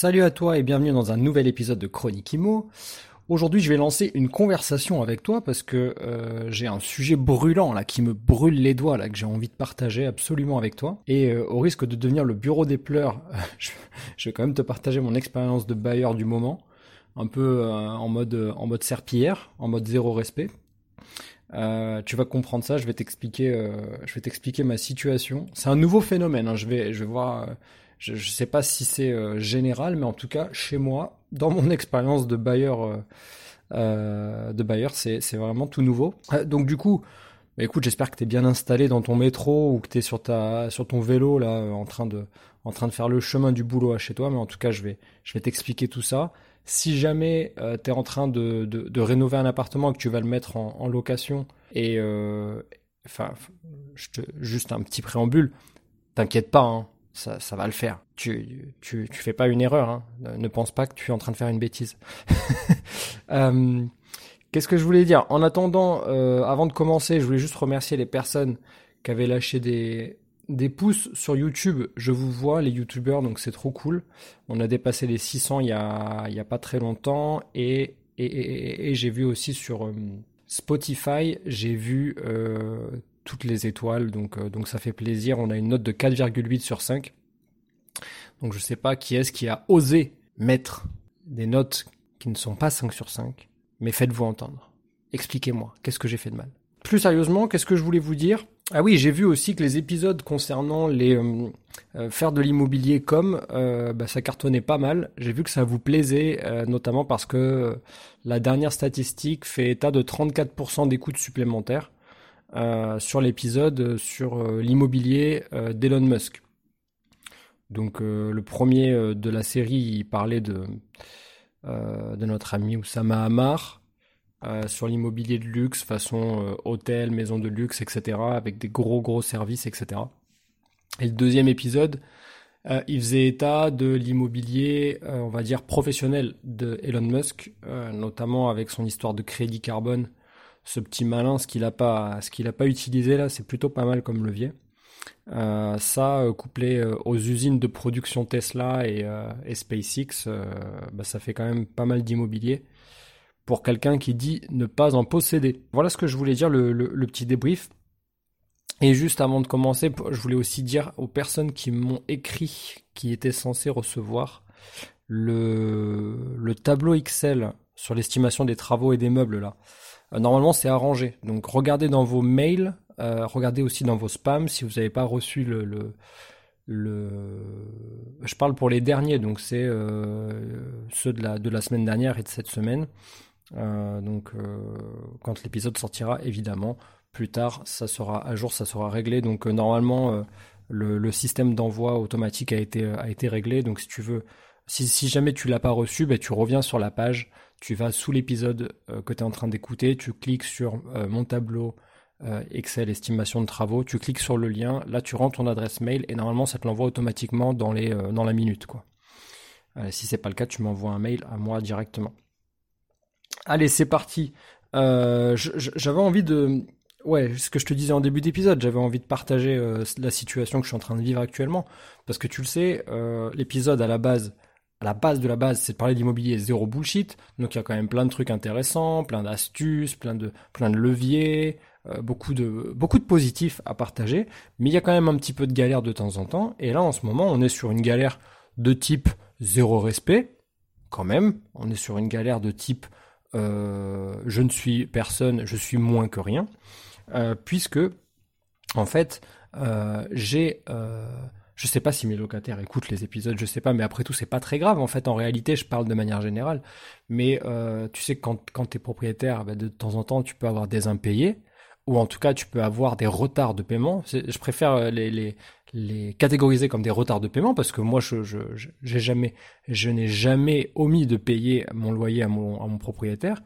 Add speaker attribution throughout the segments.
Speaker 1: Salut à toi et bienvenue dans un nouvel épisode de Chronique Imo. Aujourd'hui, je vais lancer une conversation avec toi parce que euh, j'ai un sujet brûlant là qui me brûle les doigts là que j'ai envie de partager absolument avec toi. Et euh, au risque de devenir le bureau des pleurs, je, vais quand même te partager mon expérience de bailleur du moment, un peu euh, en mode en mode serpillière, en mode zéro respect. tu vas comprendre ça. Je vais t'expliquer, je vais t'expliquer ma situation. C'est un nouveau phénomène. Hein, je vais, je vais voir je ne sais pas si c'est euh, général, mais en tout cas, chez moi, dans mon expérience de bailleur, euh, euh, de bailleur, c'est vraiment tout nouveau. donc du coup, bah, écoute, j'espère que tu bien installé dans ton métro ou que tu es sur, ton vélo là, en train, de, faire le chemin du boulot à chez toi. Mais en tout cas, je vais, t'expliquer tout ça. Si jamais tu es en train de, rénover un appartement et que tu vas le mettre en, location, et enfin, juste un petit préambule, t'inquiète pas, hein, ça, va le faire. Tu, tu, tu fais pas une erreur. Hein. Ne pense pas que tu es en train de faire une bêtise. euh, Qu'est-ce que je voulais dire? En attendant, euh, avant de commencer, je voulais juste remercier les personnes qui avaient lâché des, des pouces sur YouTube. Je vous vois, les YouTubeurs, donc c'est trop cool. On a dépassé les 600 il y a, il y a pas très longtemps. Et, et, et, j'ai vu aussi sur euh, Spotify, j'ai vu toutes les étoiles, donc, euh, donc ça fait plaisir. On a une note de 4,8 sur 5. Donc je sais pas qui est-ce qui a osé mettre des notes qui ne sont pas 5 sur 5, mais faites-vous entendre. Expliquez-moi, qu'est-ce que j'ai fait de mal? Plus sérieusement, qu'est-ce que je voulais vous dire? Ah oui, j'ai vu aussi que les épisodes concernant les euh, euh, faire de l'immobilier comme bah, ça cartonnait pas mal. J'ai vu que ça vous plaisait, notamment parce que la dernière statistique fait état de 34% d'écoutes supplémentaires. Euh, sur l'épisode sur euh, l'immobilier euh, d'Elon Musk. Donc le premier de la série, il parlait de, de notre ami Oussama Hamar sur l'immobilier de luxe, façon hôtel, maison de luxe, etc., avec des gros gros services, etc. Et le deuxième épisode, il faisait état de l'immobilier, on va dire, professionnel de Elon Musk, notamment avec son histoire de crédit carbone ce petit malin, ce qu'il n'a pas, ce a pas utilisé là, c'est plutôt pas mal comme levier. Euh, ça, euh, couplé euh, aux usines de production Tesla et, SpaceX, bah, ça fait quand même pas mal d'immobilier pour quelqu'un qui dit ne pas en posséder. Voilà ce que je voulais dire, le, le, petit débrief. Et juste avant de commencer, je voulais aussi dire aux personnes qui m'ont écrit, qui étaient censées recevoir le, le tableau Excel sur l'estimation des travaux et des meubles là. Euh, normalement, c'est arrangé. Donc, regardez dans vos mails, euh, regardez aussi dans vos spams si vous n'avez pas reçu le, Je parle pour les derniers, donc c'est euh, ceux de la, de la semaine dernière et de cette semaine. donc, quand l'épisode sortira, évidemment, plus tard, ça sera à jour, ça sera réglé. Donc, normalement, le, le, système d'envoi automatique a été, a été réglé. Donc, si tu veux, si, si jamais tu l'as pas reçu, ben, tu reviens sur la page tu vas sous l'épisode euh, que tu es en train d'écouter, tu cliques sur euh, mon tableau euh, Excel estimation de travaux, tu cliques sur le lien, là tu rentres ton adresse mail et normalement ça te l'envoie automatiquement dans, la minute. Quoi. si c'est pas le cas, tu m'envoies un mail à moi directement. Allez, c'est parti. j'avais envie de... Ouais, ce que je te disais en début d'épisode, j'avais envie de partager la situation que je suis en train de vivre actuellement. Parce que tu le sais, l'épisode à la base, la base de la base, c'est de parler d'immobilier zéro bullshit. Donc il y a quand même plein de trucs intéressants, plein d'astuces, plein de, leviers, euh, beaucoup de, beaucoup de positifs à partager. Mais il y a quand même un petit peu de galère de temps en temps. Et là, en ce moment, on est sur une galère de type zéro respect. Quand même, on est sur une galère de type euh, je ne suis personne, je suis moins que rien. Euh, puisque, en fait, j'ai je sais pas si mes locataires écoutent les épisodes, je sais pas, mais après tout, c'est pas très grave. En fait, en réalité, je parle de manière générale. Mais euh, tu sais, quand, quand tu es propriétaire, bah, de temps en temps, tu peux avoir des impayés. ou en tout cas tu peux avoir des retards de paiement. Je préfère euh, les, les, les catégoriser comme des retards de paiement parce que moi je je j'ai jamais je n'ai jamais omis de payer mon loyer à mon à mon propriétaire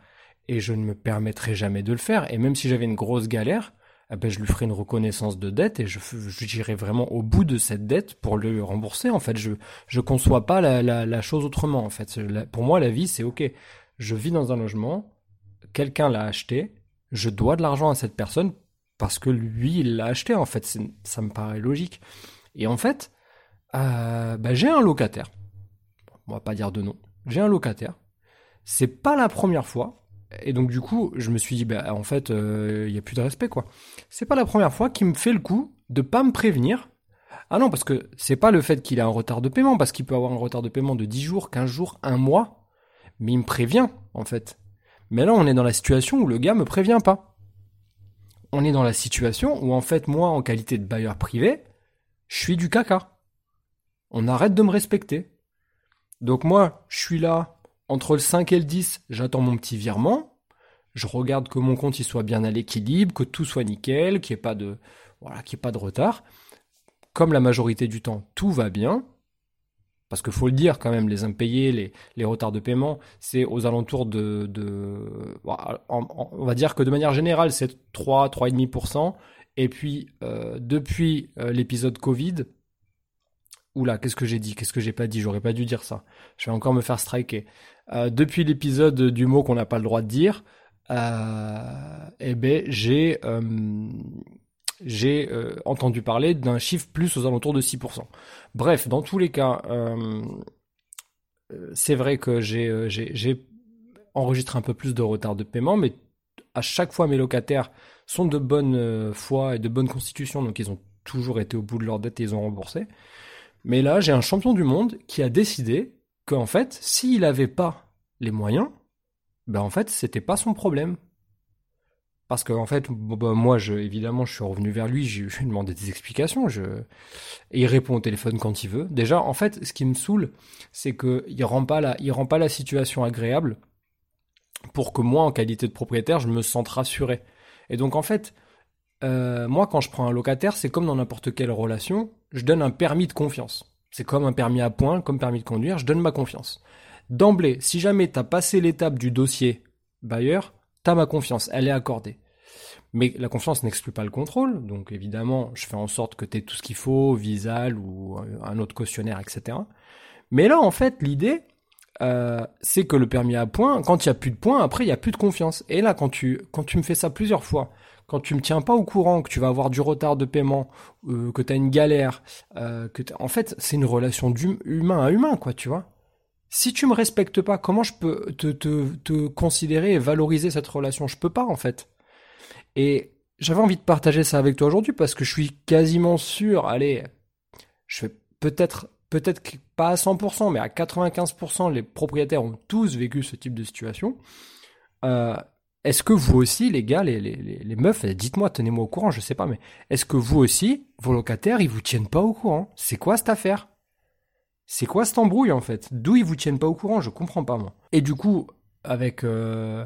Speaker 1: et je ne me permettrai jamais de le faire et même si j'avais une grosse galère eh ben, je lui ferai une reconnaissance de dette et je j'irai vraiment au bout de cette dette pour le rembourser en fait je je conçois pas la, la, la chose autrement en fait pour moi la vie c'est ok je vis dans un logement quelqu'un l'a acheté je dois de l'argent à cette personne parce que lui, il l'a acheté, en fait. Ça me paraît logique. Et en fait, euh, bah, j'ai un locataire. On va pas dire de nom. J'ai un locataire. C'est pas la première fois. Et donc, du coup, je me suis dit, bah, en fait, il euh, n'y a plus de respect, quoi. C'est pas la première fois qu'il me fait le coup de pas me prévenir. Ah non, parce que c'est pas le fait qu'il a un retard de paiement, parce qu'il peut avoir un retard de paiement de 10 jours, 15 jours, un mois. Mais il me prévient, en fait. Mais là, on est dans la situation où le gars me prévient pas. On est dans la situation où, en fait, moi, en qualité de bailleur privé, je suis du caca. On arrête de me respecter. Donc moi, je suis là, entre le 5 et le 10, j'attends mon petit virement. Je regarde que mon compte il soit bien à l'équilibre, que tout soit nickel, qu'il n'y ait pas de, voilà, ait pas de retard. Comme la majorité du temps, tout va bien. Parce qu'il faut le dire quand même, les impayés, les, retards de paiement, c'est aux alentours de... de on va dire que de manière générale, c'est 3, 3,5%. Et puis, euh, depuis euh, l'épisode Covid, Oula, qu'est-ce que j'ai dit? Qu'est-ce que j'ai pas dit? J'aurais pas dû dire ça. Je vais encore me faire striker. Euh, depuis l'épisode du mot qu'on n'a pas le droit de dire, eh ben j'ai j'ai euh, entendu parler d'un chiffre plus aux alentours de 6%. Bref, dans tous les cas, euh, euh, c'est vrai que j'ai enregistré un peu plus de retard de paiement, mais à chaque fois mes locataires sont de bonne foi et de bonne constitution, donc ils ont toujours été au bout de leur dette et ils ont remboursé. Mais là, j'ai un champion du monde qui a décidé qu'en fait, s'il n'avait pas les moyens, ben en fait, c'était pas son problème. Parce qu'en en fait, bah, moi, je, évidemment, je suis revenu vers lui, je lui ai demandé des explications. Et il répond au téléphone quand il veut. Déjà, en fait, ce qui me saoule, c'est qu'il rend rend pas la situation agréable pour que moi, en qualité de propriétaire, je me sente rassuré. Et donc, en fait, euh, moi, quand je prends un locataire, c'est comme dans n'importe quelle relation, je donne un permis de confiance. C'est comme un permis à point, comme permis de conduire, je donne ma confiance. D'emblée, si jamais tu as passé l'étape du dossier bailleur, t'as ma confiance, elle est accordée. Mais la confiance n'exclut pas le contrôle, donc évidemment, je fais en sorte que tu aies tout ce qu'il faut, Visal ou un autre cautionnaire, etc. Mais là, en fait, l'idée, euh, c'est que le permis à points, quand il n'y a plus de points, après, il n'y a plus de confiance. Et là, quand tu, quand tu me fais ça plusieurs fois, quand tu me tiens pas au courant, que tu vas avoir du retard de paiement, euh, que tu as une galère, euh, que en fait, c'est une relation d'humain à humain, quoi, tu vois si tu me respectes pas, comment je peux te, te, te considérer et valoriser cette relation? Je peux pas en fait. Et j'avais envie de partager ça avec toi aujourd'hui parce que je suis quasiment sûr, allez, je vais peut-être peut-être pas à 100%, mais à 95%, les propriétaires ont tous vécu ce type de situation. Euh, est-ce que vous aussi, les gars, les, les, meufs, dites-moi, tenez-moi au courant, je sais pas, mais est-ce que vous aussi, vos locataires, ils vous tiennent pas au courant? C'est quoi cette affaire? C'est quoi cette embrouille en fait? D'où ils vous tiennent pas au courant? Je comprends pas moi. Et du coup, avec euh,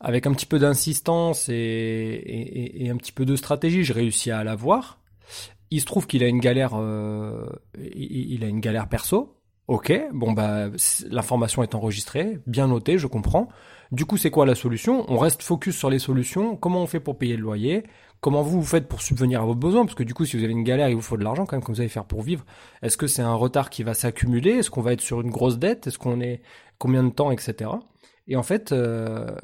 Speaker 1: avec un petit peu d'insistance et, un petit peu de stratégie, je réussis à l'avoir. Il se trouve qu'il a une galère, euh, il a une galère perso. Ok, bon bah l'information est enregistrée, bien notée, je comprends. Du coup, c'est quoi la solution? On reste focus sur les solutions. Comment on fait pour payer le loyer? Comment vous, vous faites pour subvenir à vos besoins? Parce que du coup, si vous avez une galère, il vous faut de l'argent quand même, comment vous allez faire pour vivre Est-ce que c'est un retard qui va s'accumuler? Est-ce qu'on va être sur une grosse dette? Est-ce qu'on est combien de temps, etc. Et en fait, euh,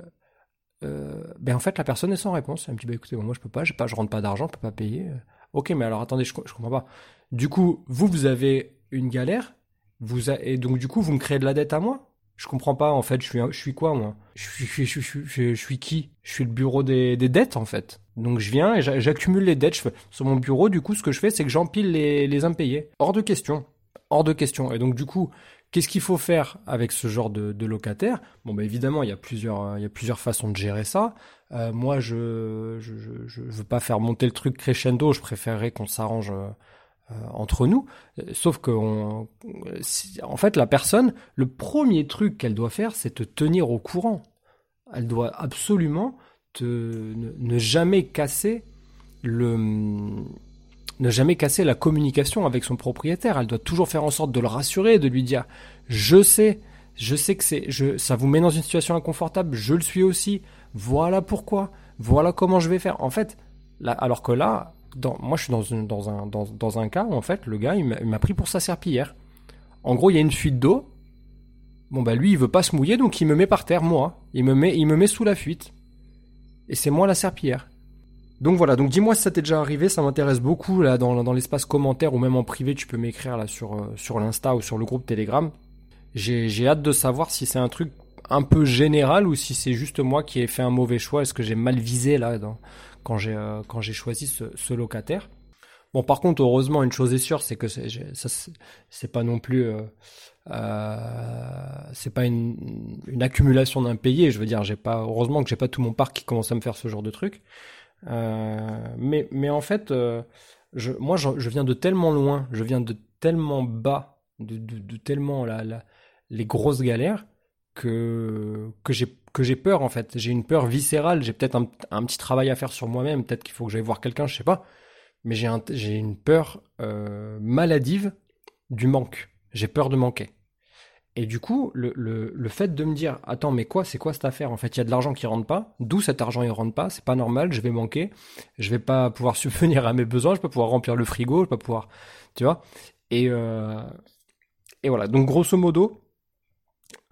Speaker 1: euh, ben en fait, la personne est sans réponse. Elle me dit bah écoutez, moi je peux pas, je pas, je rentre pas d'argent, je peux pas payer. Ok, mais alors attendez, je, je comprends pas. Du coup, vous, vous avez une galère, vous et donc du coup, vous me créez de la dette à moi? Je comprends pas en fait, je suis je suis quoi moi? Je suis je, suis, je, suis qui? Je suis le bureau des, des dettes en fait. Donc je viens et j'accumule les dettes. Je sur mon bureau, du coup, ce que je fais, c'est que j'empile les, les impayés. Hors de question. Hors de question. Et donc du coup, qu'est-ce qu'il faut faire avec ce genre de, locataire? Bon, bah évidemment, il y a plusieurs, il y a plusieurs façons de gérer ça. Euh, moi, je, je veux pas faire monter le truc crescendo. Je préférerais qu'on s'arrange euh, euh, entre nous. Sauf que, en fait, la personne, le premier truc qu'elle doit faire, c'est te tenir au courant. Elle doit absolument ne, jamais casser le, ne jamais casser la communication avec son propriétaire. Elle doit toujours faire en sorte de le rassurer, de lui dire, je sais, je sais que c'est, ça vous met dans une situation inconfortable, je le suis aussi. Voilà pourquoi. Voilà comment je vais faire. En fait, alors que là, moi, je suis dans, une, dans, un, dans, un cas où, en fait, le gars, il m'a pris pour sa serpillière. En gros, il y a une fuite d'eau. Bon, bah, lui, il veut pas se mouiller, donc il me met par terre, moi. Il me met, il me met sous la fuite. Et c'est moi la serpillière. Donc voilà, donc dis-moi si ça t'est déjà arrivé, ça m'intéresse beaucoup là dans, l'espace commentaire ou même en privé, tu peux m'écrire là sur, euh, l'Insta ou sur le groupe Telegram. J'ai hâte de savoir si c'est un truc un peu général ou si c'est juste moi qui ai fait un mauvais choix, est-ce que j'ai mal visé là dans, quand j'ai euh, quand j'ai choisi ce, locataire. Bon, par contre, heureusement, une chose est sûre, c'est que c'est pas non plus euh, c'est pas une, une accumulation d'impayés. Je veux dire, j'ai pas heureusement que j'ai pas tout mon parc qui commence à me faire ce genre de truc. Euh, mais mais en fait, euh, moi, je, viens de tellement loin, je viens de tellement bas, de, tellement la, la, les grosses galères que que j'ai que j'ai peur en fait. J'ai une peur viscérale. J'ai peut-être un, petit travail à faire sur moi-même. Peut-être qu'il faut que j'aille voir quelqu'un, je sais pas. Mais j'ai une peur euh, maladive du manque. J'ai peur de manquer. Et du coup, le, le, le, fait de me dire, attends, mais quoi, c'est quoi cette affaire? En fait, il y a de l'argent qui rentre pas. D'où cet argent il rentre pas? C'est pas normal. Je vais manquer. Je vais pas pouvoir subvenir à mes besoins. Je vais pas pouvoir remplir le frigo. Je vais pas pouvoir, tu vois? Et euh, et voilà. Donc grosso modo,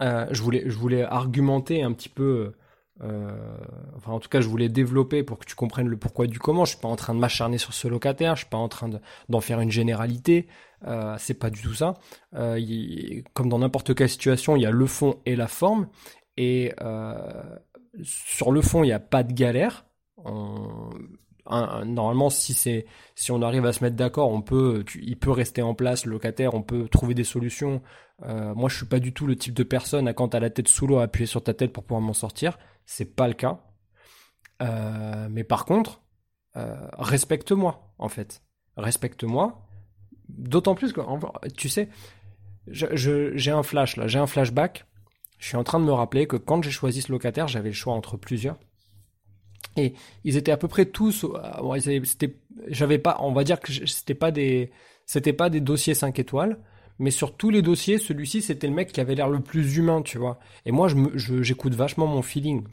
Speaker 1: euh, je, voulais, je voulais argumenter un petit peu, euh, enfin en tout cas je voulais développer pour que tu comprennes le pourquoi du comment. Je suis pas en train de m'acharner sur ce locataire, je suis pas en train d'en faire une généralité. Euh, c'est pas du tout ça. Euh, comme dans n'importe quelle situation, il y a le fond et la forme. Et euh, sur le fond, il n'y a pas de galère. Normalement, si c'est si on arrive à se mettre d'accord, on peut, il peut rester en place, le locataire, on peut trouver des solutions. Moi, je suis pas du tout le type de personne à quand t'as la tête sous l'eau à appuyer sur ta tête pour pouvoir m'en sortir. C'est pas le cas. Euh, mais par contre, euh, respecte-moi en fait, respecte-moi. D'autant plus que tu sais, j'ai un flash là, j'ai un flashback. Je suis en train de me rappeler que quand j'ai choisi ce locataire, j'avais le choix entre plusieurs. Et ils étaient à peu près tous. Euh, c'était, j'avais pas, on va dire que c'était pas des, c'était pas des dossiers 5 étoiles, mais sur tous les dossiers, celui-ci c'était le mec qui avait l'air le plus humain, tu vois. Et moi, je, j'écoute vachement mon feeling.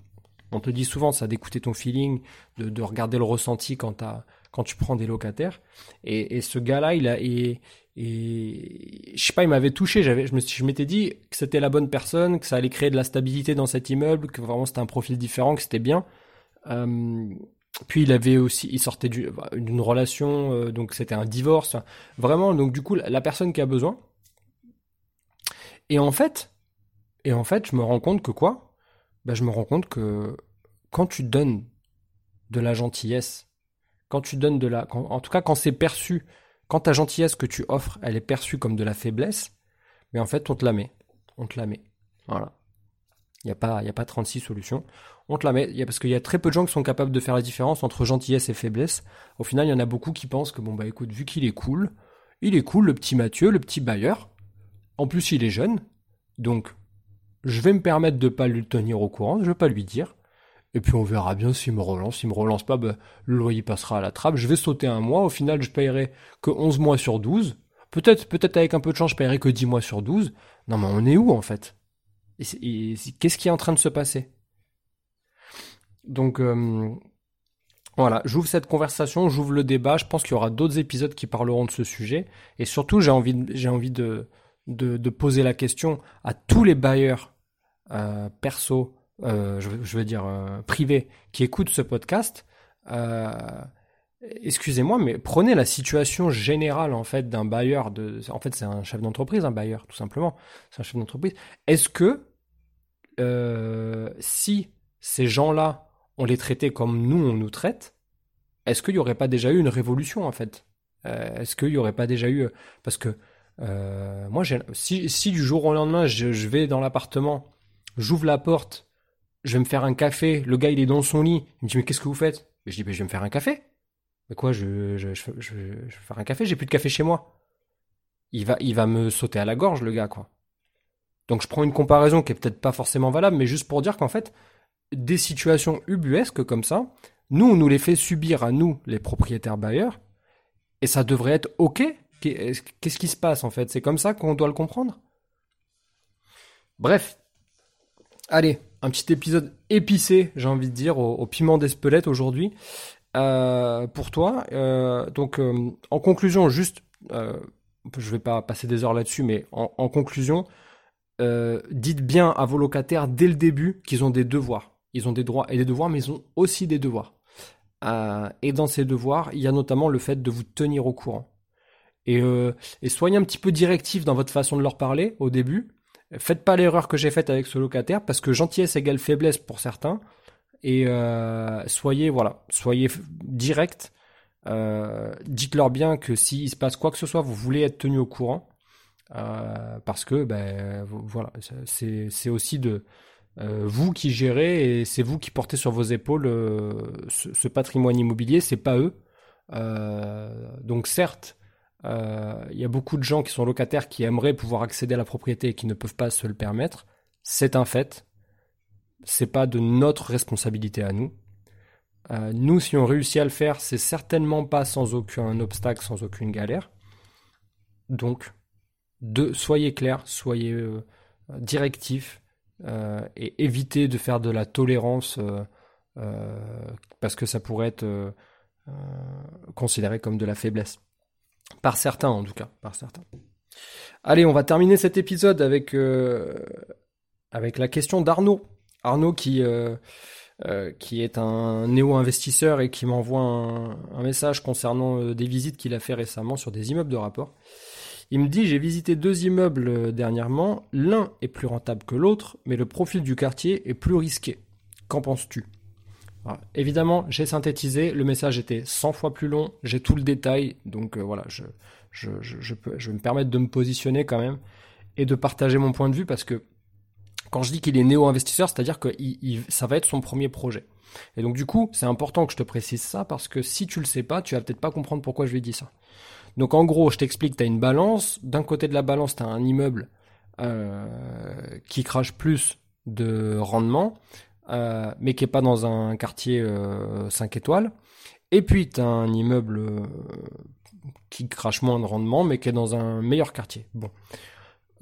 Speaker 1: On te dit souvent ça d'écouter ton feeling, de, de regarder le ressenti quand t'as, quand tu prends des locataires. Et, et ce gars-là, il a, et, et je sais pas, il m'avait touché. J'avais, je m'étais dit que c'était la bonne personne, que ça allait créer de la stabilité dans cet immeuble, que vraiment c'était un profil différent, que c'était bien. Euh, puis il avait aussi, il sortait d'une relation, euh, donc c'était un divorce. Vraiment, donc du coup, la, personne qui a besoin. Et en fait, et en fait, je me rends compte que quoi? Ben, je me rends compte que quand tu donnes de la gentillesse, quand tu donnes de la, en tout cas quand c'est perçu, quand ta gentillesse que tu offres, elle est perçue comme de la faiblesse, mais en fait on te la met, on te la voilà. Il n'y a pas, a pas 36 solutions on te la met. parce qu'il y a très peu de gens qui sont capables de faire la différence entre gentillesse et faiblesse. Au final, il y en a beaucoup qui pensent que bon bah écoute, vu qu'il est cool, il est cool, le petit Mathieu, le petit bailleur. En plus, il est jeune, donc je vais me permettre de pas lui tenir au courant, je vais pas lui dire. Et puis on verra bien s'il me relance. S'il me relance pas, bah, le loyer passera à la trappe. Je vais sauter un mois. Au final, je paierai que 11 mois sur 12. Peut-être, peut-être avec un peu de chance, je paierai que 10 mois sur 12. Non, mais on est où, en fait? Qu'est-ce qui est en train de se passer? Donc euh, voilà, j'ouvre cette conversation, j'ouvre le débat. Je pense qu'il y aura d'autres épisodes qui parleront de ce sujet. Et surtout, j'ai envie, j'ai envie de, poser la question à tous les bailleurs euh, perso, euh, je, veux dire privés, qui écoutent ce podcast. Excusez-moi, mais prenez la situation générale en fait d'un bailleur. En fait, c'est un chef d'entreprise, un bailleur, tout simplement. C'est un chef d'entreprise. Est-ce que si ces gens-là on les traitait comme nous, on nous traite, est-ce qu'il n'y aurait pas déjà eu une révolution, en fait? Euh, Est-ce qu'il n'y aurait pas déjà eu... Parce que euh, moi, si, si du jour au lendemain, je, vais dans l'appartement, j'ouvre la porte, je vais me faire un café, le gars, il est dans son lit, il me dit, mais qu'est-ce que vous faites? Je dis, je vais me faire un café. Mais quoi, je, je, vais faire un café, j'ai plus de café chez moi. Il va, il va me sauter à la gorge, le gars, quoi. Donc je prends une comparaison qui est peut-être pas forcément valable, mais juste pour dire qu'en fait, des situations ubuesques comme ça, nous, on nous les fait subir à nous, les propriétaires bailleurs, et ça devrait être OK Qu'est-ce qui se passe en fait? C'est comme ça qu'on doit le comprendre? Bref. Allez, un petit épisode épicé, j'ai envie de dire, au, piment d'Espelette aujourd'hui. Euh, pour toi. Euh, donc, euh, en conclusion, juste, je vais pas passer des heures là-dessus, mais en, conclusion, dites bien à vos locataires dès le début qu'ils ont des devoirs. Ils ont des droits et des devoirs, mais ils ont aussi des devoirs. et dans ces devoirs, il y a notamment le fait de vous tenir au courant. Et, et soyez un petit peu directif dans votre façon de leur parler au début. Faites pas l'erreur que j'ai faite avec ce locataire parce que gentillesse égale faiblesse pour certains. Et euh, soyez voilà, soyez direct. Euh, dites-leur bien que s'il se passe quoi que ce soit, vous voulez être tenu au courant. Euh, parce que ben voilà, c'est aussi de vous qui gérez et c'est vous qui portez sur vos épaules ce, ce, patrimoine immobilier, c'est pas eux. donc certes, euh, il y a beaucoup de gens qui sont locataires qui aimeraient pouvoir accéder à la propriété et qui ne peuvent pas se le permettre. C'est un fait. C'est pas de notre responsabilité à nous. Euh, nous, si on réussit à le faire, c'est certainement pas sans aucun obstacle, sans aucune galère. Donc, soyez clairs, soyez euh, directifs et évitez de faire de la tolérance parce que ça pourrait être considéré comme de la faiblesse. Par certains, en tout cas. Par certains. Allez, on va terminer cet épisode avec, euh, avec la question d'Arnaud. Arnaud qui, euh, euh, qui est un néo-investisseur et qui m'envoie un, message concernant des visites qu'il a fait récemment sur des immeubles de rapport. Il me dit j'ai visité deux immeubles dernièrement, l'un est plus rentable que l'autre, mais le profil du quartier est plus risqué. Qu'en penses-tu? Évidemment, j'ai synthétisé, le message était 100 fois plus long, j'ai tout le détail, donc euh, voilà, je, vais me permettre de me positionner quand même et de partager mon point de vue parce que quand je dis qu'il est néo-investisseur, c'est-à-dire que ça va être son premier projet. Et donc du coup, c'est important que je te précise ça parce que si tu le sais pas, tu vas peut-être pas comprendre pourquoi je lui dit ça. Donc en gros, je t'explique, tu as une balance, d'un côté de la balance, tu as un immeuble euh, qui crache plus de rendement, euh, mais qui est pas dans un quartier 5 euh, étoiles. Et puis tu as un immeuble euh, qui crache moins de rendement, mais qui est dans un meilleur quartier. Bon.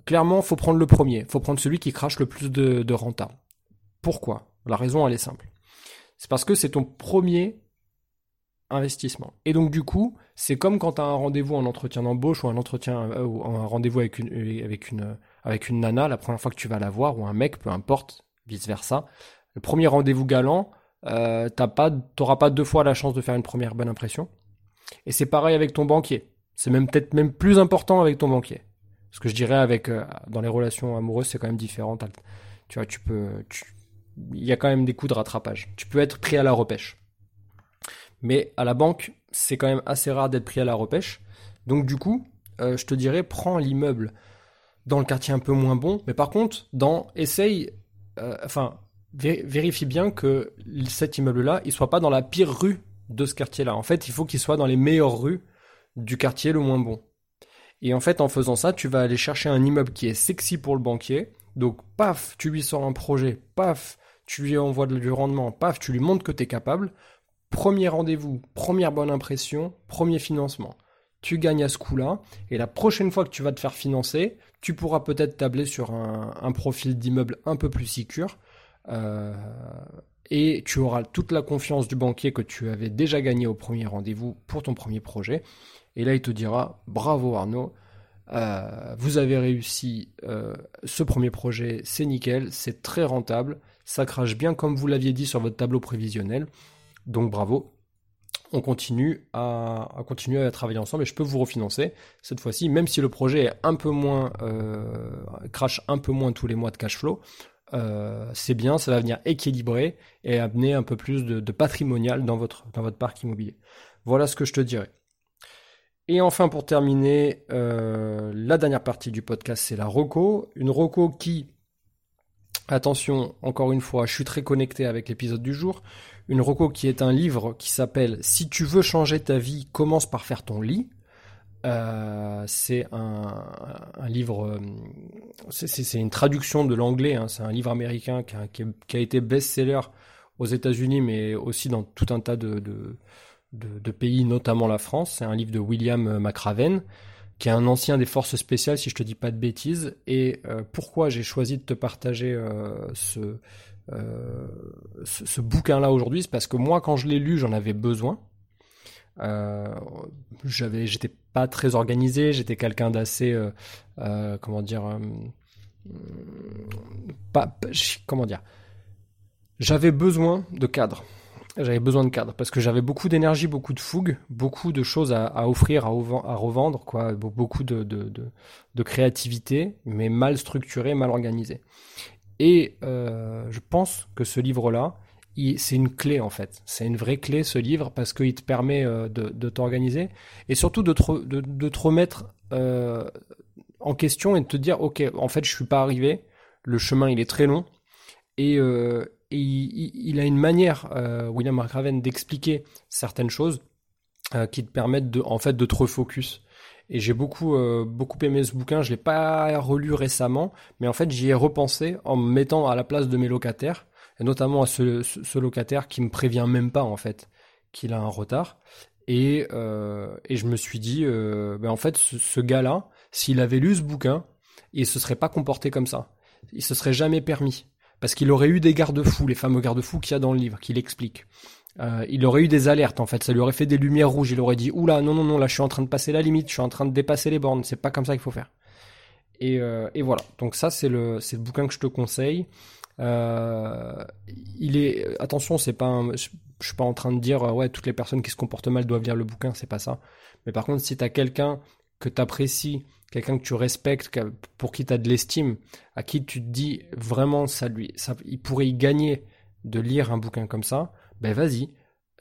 Speaker 1: Clairement, faut prendre le premier. faut prendre celui qui crache le plus de, de renta. Pourquoi? La raison, elle est simple. C'est parce que c'est ton premier investissement. Et donc, du coup, c'est comme quand tu as un rendez-vous en entretien d'embauche ou un entretien, ou un rendez-vous avec une, avec, une, avec une nana la première fois que tu vas la voir, ou un mec, peu importe, vice versa le premier rendez-vous galant, euh, pas, t'auras pas deux fois la chance de faire une première bonne impression. Et c'est pareil avec ton banquier. C'est même peut-être même plus important avec ton banquier. Ce que je dirais avec euh, dans les relations amoureuses, c'est quand même différent. Tu vois, tu peux, il y a quand même des coups de rattrapage. Tu peux être pris à la repêche. Mais à la banque, c'est quand même assez rare d'être pris à la repêche. Donc du coup, euh, je te dirais, prends l'immeuble dans le quartier un peu moins bon. Mais par contre, dans essaye, euh, enfin, vérifie bien que cet immeuble-là, il soit pas dans la pire rue de ce quartier-là. En fait, il faut qu'il soit dans les meilleures rues du quartier le moins bon. Et en fait, en faisant ça, tu vas aller chercher un immeuble qui est sexy pour le banquier. Donc, paf, tu lui sors un projet, paf, tu lui envoies du rendement, paf, tu lui montres que tu es capable. Premier rendez-vous, première bonne impression, premier financement. Tu gagnes à ce coup-là, et la prochaine fois que tu vas te faire financer, tu pourras peut-être tabler sur un, profil d'immeuble un peu plus secure, euh, et tu auras toute la confiance du banquier que tu avais déjà gagné au premier rendez-vous pour ton premier projet. Et là, il te dira bravo Arnaud, euh, vous avez réussi euh, ce premier projet, c'est nickel, c'est très rentable, ça crache bien comme vous l'aviez dit sur votre tableau prévisionnel. Donc bravo. On continue à, continuer à travailler ensemble et je peux vous refinancer cette fois-ci, même si le projet est un peu moins crache un peu moins tous les mois de cash flow. Euh, c'est bien, ça va venir équilibrer et amener un peu plus de, patrimonial dans votre, dans votre parc immobilier. Voilà ce que je te dirais. Et enfin, pour terminer, euh, la dernière partie du podcast, c'est la ROCO. Une ROCO qui, attention, encore une fois, je suis très connecté avec l'épisode du jour. Une ROCO qui est un livre qui s'appelle Si tu veux changer ta vie, commence par faire ton lit. Euh, c'est un, livre, euh, c'est une traduction de l'anglais. Hein. c'est un livre américain qui a, été best-seller aux États-Unis, mais aussi dans tout un tas de, pays, notamment la France. C'est un livre de William McRaven, qui est un ancien des forces spéciales, si je te dis pas de bêtises. Et euh, pourquoi j'ai choisi de te partager ce bouquin-là aujourd'hui, c'est parce que moi, quand je l'ai lu, j'en avais besoin. Euh, j'avais, j'étais pas très organisé, j'étais quelqu'un d'assez, euh, euh, comment dire, pas, comment dire, j'avais besoin de cadre. J'avais besoin de cadre parce que j'avais beaucoup d'énergie, beaucoup de fougue, beaucoup de choses à, offrir, à, revendre, quoi, beaucoup de, de, de, créativité, mais mal structuré, mal organisé. Et je pense que ce livre-là, c'est une clé en fait. C'est une vraie clé ce livre parce qu'il te permet euh, de, t'organiser et surtout de te, remettre euh, en question et de te dire ok en fait je suis pas arrivé, le chemin il est très long et, euh, il, a une manière William McRaven d'expliquer certaines choses qui te permettent de en fait de te refocus. Et j'ai beaucoup beaucoup aimé ce bouquin. Je l'ai pas relu récemment, mais en fait j'y ai repensé en me mettant à la place de mes locataires notamment à ce, locataire qui me prévient même pas en fait qu'il a un retard. Et, euh, et je me suis dit, euh, ben en fait, ce, gars-là, s'il avait lu ce bouquin, il se serait pas comporté comme ça. Il se serait jamais permis. Parce qu'il aurait eu des garde-fous, les fameux garde-fous qu'il y a dans le livre, qu'il explique. Euh, il aurait eu des alertes en fait, ça lui aurait fait des lumières rouges, il aurait dit oula non non non là je suis en train de passer la limite, je suis en train de dépasser les bornes, c'est pas comme ça qu'il faut faire. Et, euh, et voilà, donc ça c'est le c'est le bouquin que je te conseille. Euh, il est attention, c'est pas je, suis pas en train de dire ouais toutes les personnes qui se comportent mal doivent lire le bouquin, c'est pas ça. Mais par contre, si tu as quelqu'un que tu apprécies, quelqu'un que tu respectes, pour qui tu as de l'estime, à qui tu te dis vraiment ça lui ça il pourrait y gagner de lire un bouquin comme ça, ben vas-y,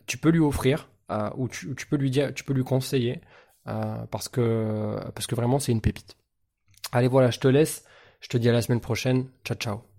Speaker 1: tu peux lui offrir euh, ou, tu, tu, peux lui dire tu peux lui conseiller euh, parce que parce que vraiment c'est une pépite. Allez voilà, je te laisse. Je te dis à la semaine prochaine. Ciao ciao.